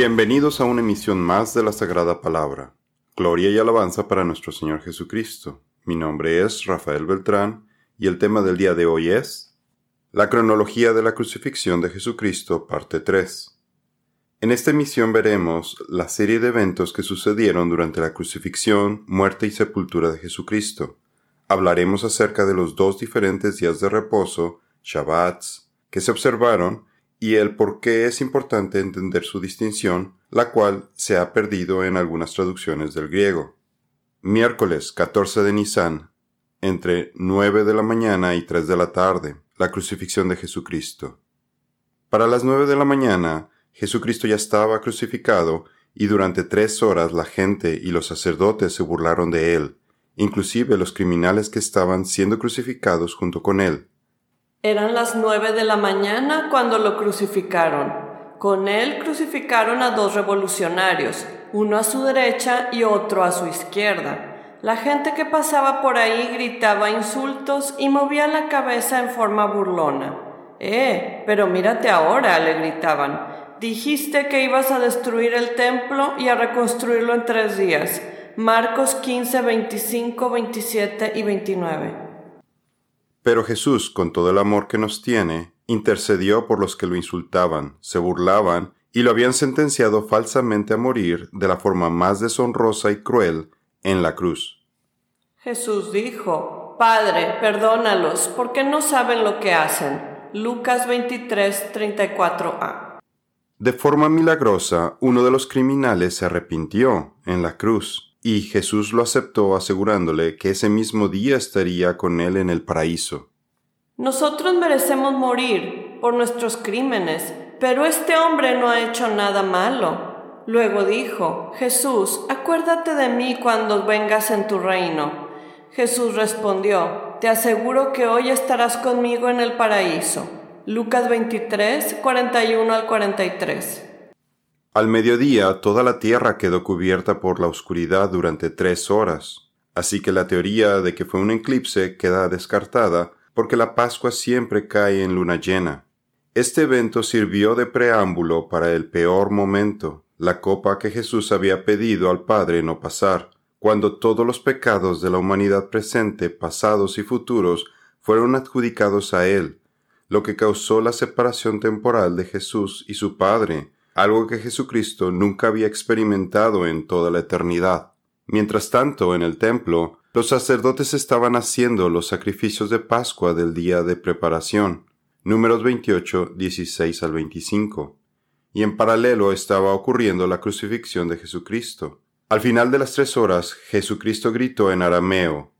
Bienvenidos a una emisión más de la Sagrada Palabra. Gloria y alabanza para nuestro Señor Jesucristo. Mi nombre es Rafael Beltrán y el tema del día de hoy es la cronología de la crucifixión de Jesucristo, parte 3. En esta emisión veremos la serie de eventos que sucedieron durante la crucifixión, muerte y sepultura de Jesucristo. Hablaremos acerca de los dos diferentes días de reposo, Shabbats, que se observaron y el por qué es importante entender su distinción, la cual se ha perdido en algunas traducciones del griego. Miércoles 14 de Nisan, entre 9 de la mañana y 3 de la tarde, la crucifixión de Jesucristo. Para las 9 de la mañana, Jesucristo ya estaba crucificado y durante tres horas la gente y los sacerdotes se burlaron de él, inclusive los criminales que estaban siendo crucificados junto con él. Eran las nueve de la mañana cuando lo crucificaron. Con él crucificaron a dos revolucionarios, uno a su derecha y otro a su izquierda. La gente que pasaba por ahí gritaba insultos y movía la cabeza en forma burlona. Eh, pero mírate ahora, le gritaban. Dijiste que ibas a destruir el templo y a reconstruirlo en tres días. Marcos 15, 25, 27 y 29. Pero Jesús, con todo el amor que nos tiene, intercedió por los que lo insultaban, se burlaban y lo habían sentenciado falsamente a morir de la forma más deshonrosa y cruel en la cruz. Jesús dijo, Padre, perdónalos, porque no saben lo que hacen. Lucas 23, 34a. De forma milagrosa, uno de los criminales se arrepintió en la cruz y Jesús lo aceptó asegurándole que ese mismo día estaría con él en el paraíso. Nosotros merecemos morir por nuestros crímenes, pero este hombre no ha hecho nada malo. Luego dijo, Jesús, acuérdate de mí cuando vengas en tu reino. Jesús respondió, Te aseguro que hoy estarás conmigo en el paraíso. Lucas 23, 41 al 43. Al mediodía toda la tierra quedó cubierta por la oscuridad durante tres horas, así que la teoría de que fue un eclipse queda descartada porque la Pascua siempre cae en luna llena. Este evento sirvió de preámbulo para el peor momento, la copa que Jesús había pedido al Padre no pasar, cuando todos los pecados de la humanidad presente, pasados y futuros fueron adjudicados a Él, lo que causó la separación temporal de Jesús y su Padre, algo que Jesucristo nunca había experimentado en toda la eternidad. Mientras tanto, en el templo, los sacerdotes estaban haciendo los sacrificios de Pascua del día de preparación, números 28, 16 al 25, y en paralelo estaba ocurriendo la crucifixión de Jesucristo. Al final de las tres horas, Jesucristo gritó en arameo,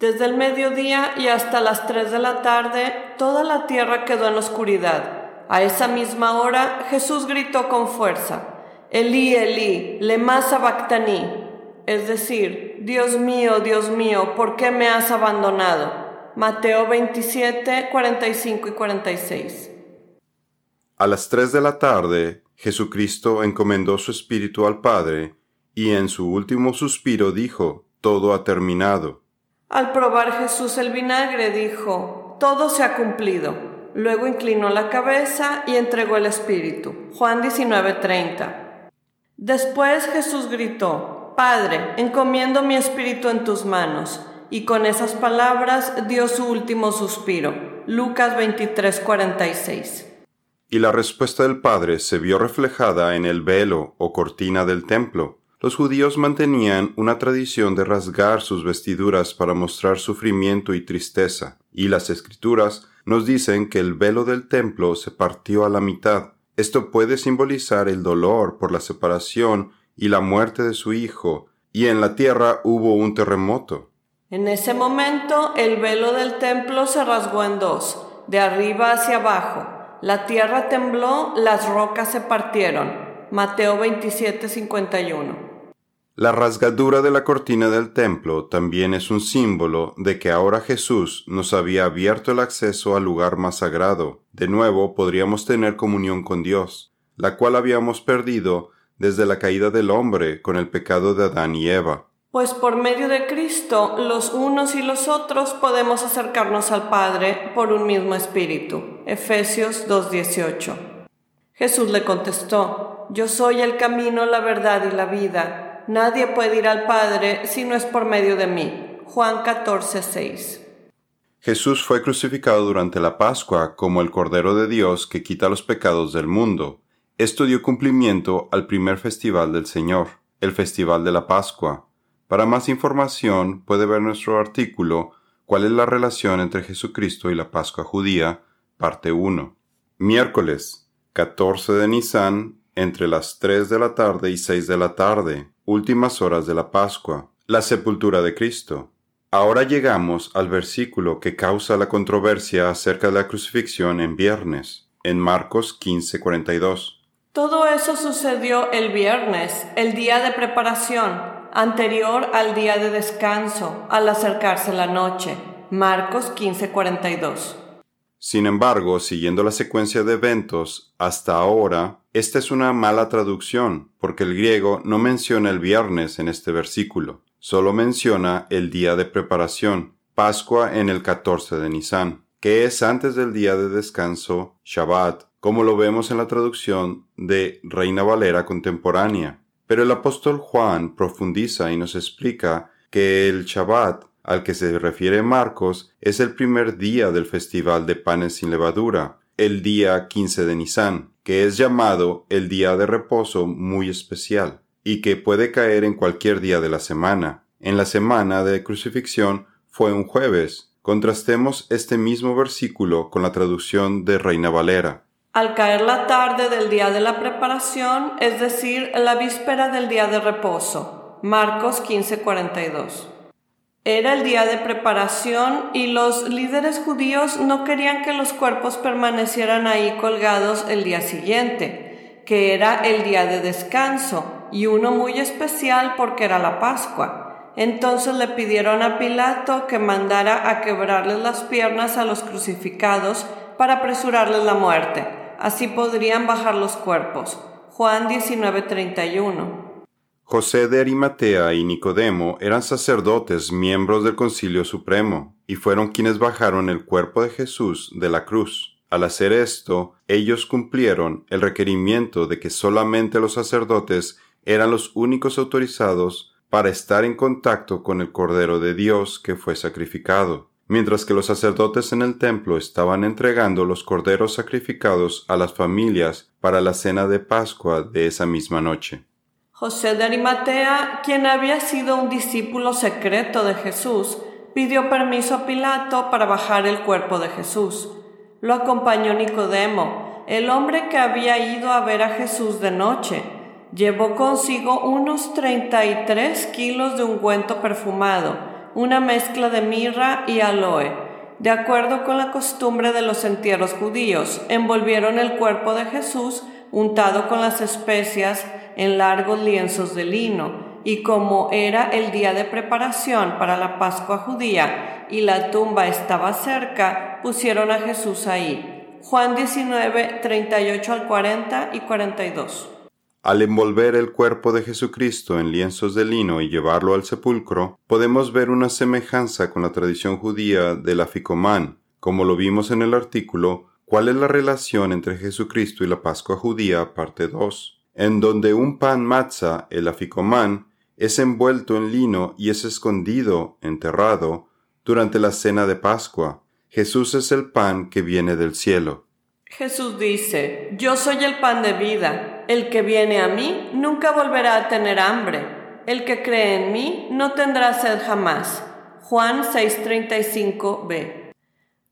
Desde el mediodía y hasta las tres de la tarde, toda la tierra quedó en oscuridad a esa misma hora Jesús gritó con fuerza, Elí, Elí, lema sabactaní, es decir, Dios mío, Dios mío, ¿por qué me has abandonado? Mateo 27, 45 y 46. A las tres de la tarde, Jesucristo encomendó su espíritu al Padre, y en su último suspiro dijo, Todo ha terminado. Al probar Jesús el vinagre, dijo, Todo se ha cumplido. Luego inclinó la cabeza y entregó el espíritu. Juan 19:30. Después Jesús gritó, Padre, encomiendo mi espíritu en tus manos. Y con esas palabras dio su último suspiro. Lucas 23:46. Y la respuesta del Padre se vio reflejada en el velo o cortina del templo. Los judíos mantenían una tradición de rasgar sus vestiduras para mostrar sufrimiento y tristeza, y las escrituras nos dicen que el velo del templo se partió a la mitad. Esto puede simbolizar el dolor por la separación y la muerte de su hijo, y en la tierra hubo un terremoto. En ese momento el velo del templo se rasgó en dos, de arriba hacia abajo. La tierra tembló, las rocas se partieron. Mateo 27, 51. La rasgadura de la cortina del templo también es un símbolo de que ahora Jesús nos había abierto el acceso al lugar más sagrado. De nuevo podríamos tener comunión con Dios, la cual habíamos perdido desde la caída del hombre con el pecado de Adán y Eva. Pues por medio de Cristo, los unos y los otros podemos acercarnos al Padre por un mismo espíritu. Efesios 2.18. Jesús le contestó, Yo soy el camino, la verdad y la vida. Nadie puede ir al Padre si no es por medio de mí. Juan 14, 6. Jesús fue crucificado durante la Pascua como el Cordero de Dios que quita los pecados del mundo. Esto dio cumplimiento al primer festival del Señor, el Festival de la Pascua. Para más información puede ver nuestro artículo ¿Cuál es la relación entre Jesucristo y la Pascua judía? Parte 1. Miércoles 14 de Nisan entre las 3 de la tarde y 6 de la tarde, últimas horas de la Pascua, la sepultura de Cristo. Ahora llegamos al versículo que causa la controversia acerca de la crucifixión en viernes, en Marcos 15:42. Todo eso sucedió el viernes, el día de preparación, anterior al día de descanso, al acercarse la noche. Marcos 15:42. Sin embargo, siguiendo la secuencia de eventos hasta ahora, esta es una mala traducción, porque el griego no menciona el viernes en este versículo solo menciona el día de preparación, Pascua en el 14 de Nisan, que es antes del día de descanso, Shabbat, como lo vemos en la traducción de Reina Valera contemporánea. Pero el apóstol Juan profundiza y nos explica que el Shabbat al que se refiere Marcos es el primer día del festival de panes sin levadura, el día 15 de Nisan, que es llamado el día de reposo muy especial y que puede caer en cualquier día de la semana. En la semana de crucifixión fue un jueves. Contrastemos este mismo versículo con la traducción de Reina Valera. Al caer la tarde del día de la preparación, es decir, la víspera del día de reposo. Marcos 15:42. Era el día de preparación y los líderes judíos no querían que los cuerpos permanecieran ahí colgados el día siguiente, que era el día de descanso, y uno muy especial porque era la Pascua. Entonces le pidieron a Pilato que mandara a quebrarles las piernas a los crucificados para apresurarles la muerte. Así podrían bajar los cuerpos. Juan 19:31. José de Arimatea y Nicodemo eran sacerdotes miembros del Concilio Supremo, y fueron quienes bajaron el cuerpo de Jesús de la cruz. Al hacer esto, ellos cumplieron el requerimiento de que solamente los sacerdotes eran los únicos autorizados para estar en contacto con el Cordero de Dios que fue sacrificado, mientras que los sacerdotes en el templo estaban entregando los corderos sacrificados a las familias para la cena de Pascua de esa misma noche. José de Arimatea, quien había sido un discípulo secreto de Jesús, pidió permiso a Pilato para bajar el cuerpo de Jesús. Lo acompañó Nicodemo, el hombre que había ido a ver a Jesús de noche Llevó consigo unos 33 kilos de ungüento perfumado, una mezcla de mirra y aloe. De acuerdo con la costumbre de los entierros judíos, envolvieron el cuerpo de Jesús untado con las especias en largos lienzos de lino, y como era el día de preparación para la Pascua judía y la tumba estaba cerca, pusieron a Jesús ahí. Juan 19, 38 al 40 y 42. Al envolver el cuerpo de Jesucristo en lienzos de lino y llevarlo al sepulcro, podemos ver una semejanza con la tradición judía del aficomán, como lo vimos en el artículo ¿Cuál es la relación entre Jesucristo y la Pascua judía? parte 2, en donde un pan matza, el aficomán, es envuelto en lino y es escondido, enterrado, durante la cena de Pascua. Jesús es el pan que viene del cielo. Jesús dice, Yo soy el pan de vida, el que viene a mí nunca volverá a tener hambre, el que cree en mí no tendrá sed jamás. Juan 6:35b.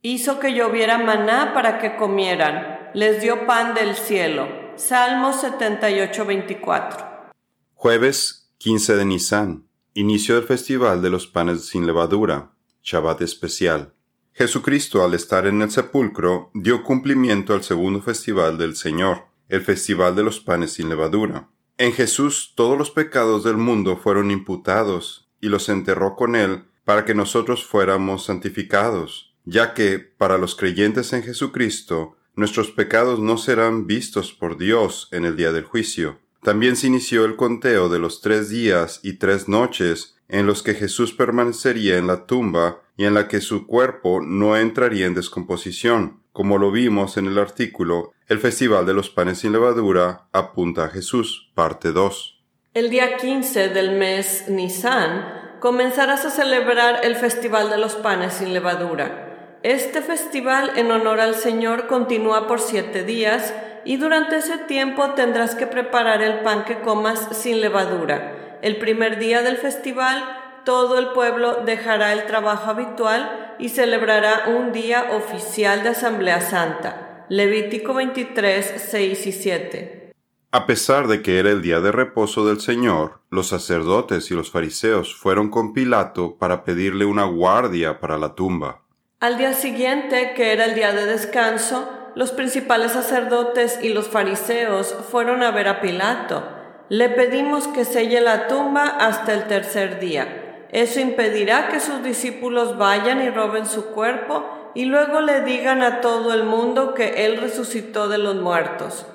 Hizo que lloviera maná para que comieran, les dio pan del cielo. Salmo 78:24. Jueves 15 de Nisan, inicio del festival de los panes sin levadura, Shabbat especial. Jesucristo, al estar en el sepulcro, dio cumplimiento al segundo festival del Señor, el festival de los panes sin levadura. En Jesús todos los pecados del mundo fueron imputados, y los enterró con él para que nosotros fuéramos santificados, ya que, para los creyentes en Jesucristo, nuestros pecados no serán vistos por Dios en el día del juicio. También se inició el conteo de los tres días y tres noches en los que Jesús permanecería en la tumba y en la que su cuerpo no entraría en descomposición, Como lo vimos en el artículo, el Festival de los Panes sin Levadura apunta a Jesús, parte 2. El día 15 del mes Nisan comenzarás a celebrar el Festival de los Panes sin Levadura. Este festival en honor al Señor continúa por siete días y durante ese tiempo tendrás que preparar el pan que comas sin levadura. El primer día del festival todo el pueblo dejará el trabajo habitual y celebrará un día oficial de Asamblea Santa. Levítico 23, 6 y 7. A pesar de que era el día de reposo del Señor, los sacerdotes y los fariseos fueron con Pilato para pedirle una guardia para la tumba. Al día siguiente, que era el día de descanso, los principales sacerdotes y los fariseos fueron a ver a Pilato. Le pedimos que selle la tumba hasta el tercer día eso impedirá que sus discípulos vayan y roben su cuerpo y luego le digan a todo el mundo que Él resucitó de los muertos.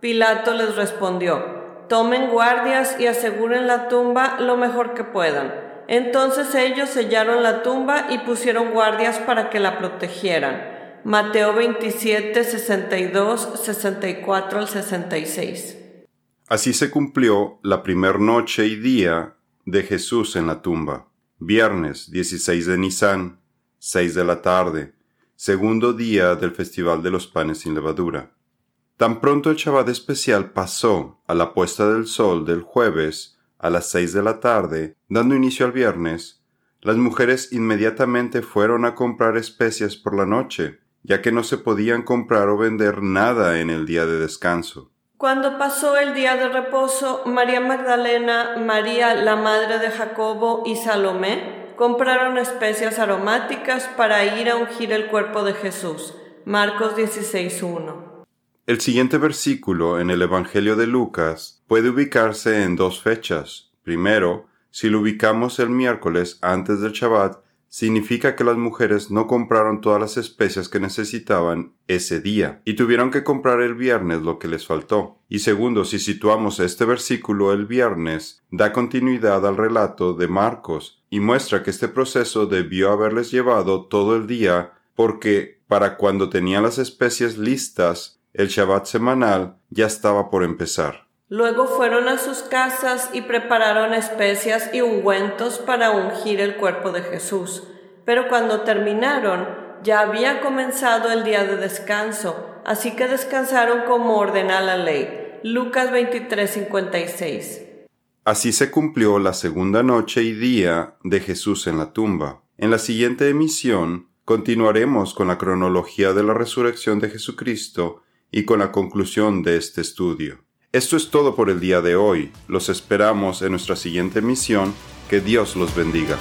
Pilato les respondió, tomen guardias y aseguren la tumba lo mejor que puedan. Entonces ellos sellaron la tumba y pusieron guardias para que la protegieran. Mateo 27, 62, 64 al 66. Así se cumplió la primer noche y día de Jesús en la tumba. Viernes 16 de Nisan, 6 de la tarde, segundo día del Festival de los Panes sin Levadura. Tan pronto el Shabbat especial pasó a la puesta del sol del jueves a las seis de la tarde, dando inicio al viernes, las mujeres inmediatamente fueron a comprar especias por la noche, ya que no se podían comprar o vender nada en el día de descanso. Cuando pasó el día de reposo, María Magdalena, María la madre de Jacobo y Salomé compraron especias aromáticas para ir a ungir el cuerpo de Jesús. Marcos 16.1. El siguiente versículo en el Evangelio de Lucas puede ubicarse en dos fechas. Primero, si lo ubicamos el miércoles antes del Shabbat, significa que las mujeres no compraron todas las especias que necesitaban ese día y tuvieron que comprar el viernes lo que les faltó. Y segundo, si situamos este versículo el viernes, da continuidad al relato de Marcos y muestra que este proceso debió haberles llevado todo el día porque para cuando tenían las especies listas, el Shabbat semanal ya estaba por empezar. Luego fueron a sus casas y prepararon especias y ungüentos para ungir el cuerpo de Jesús. Pero cuando terminaron, ya había comenzado el día de descanso, así que descansaron como ordena la ley. Lucas 23:56. Así se cumplió la segunda noche y día de Jesús en la tumba. En la siguiente emisión continuaremos con la cronología de la resurrección de Jesucristo y con la conclusión de este estudio. Esto es todo por el día de hoy. Los esperamos en nuestra siguiente misión. Que Dios los bendiga.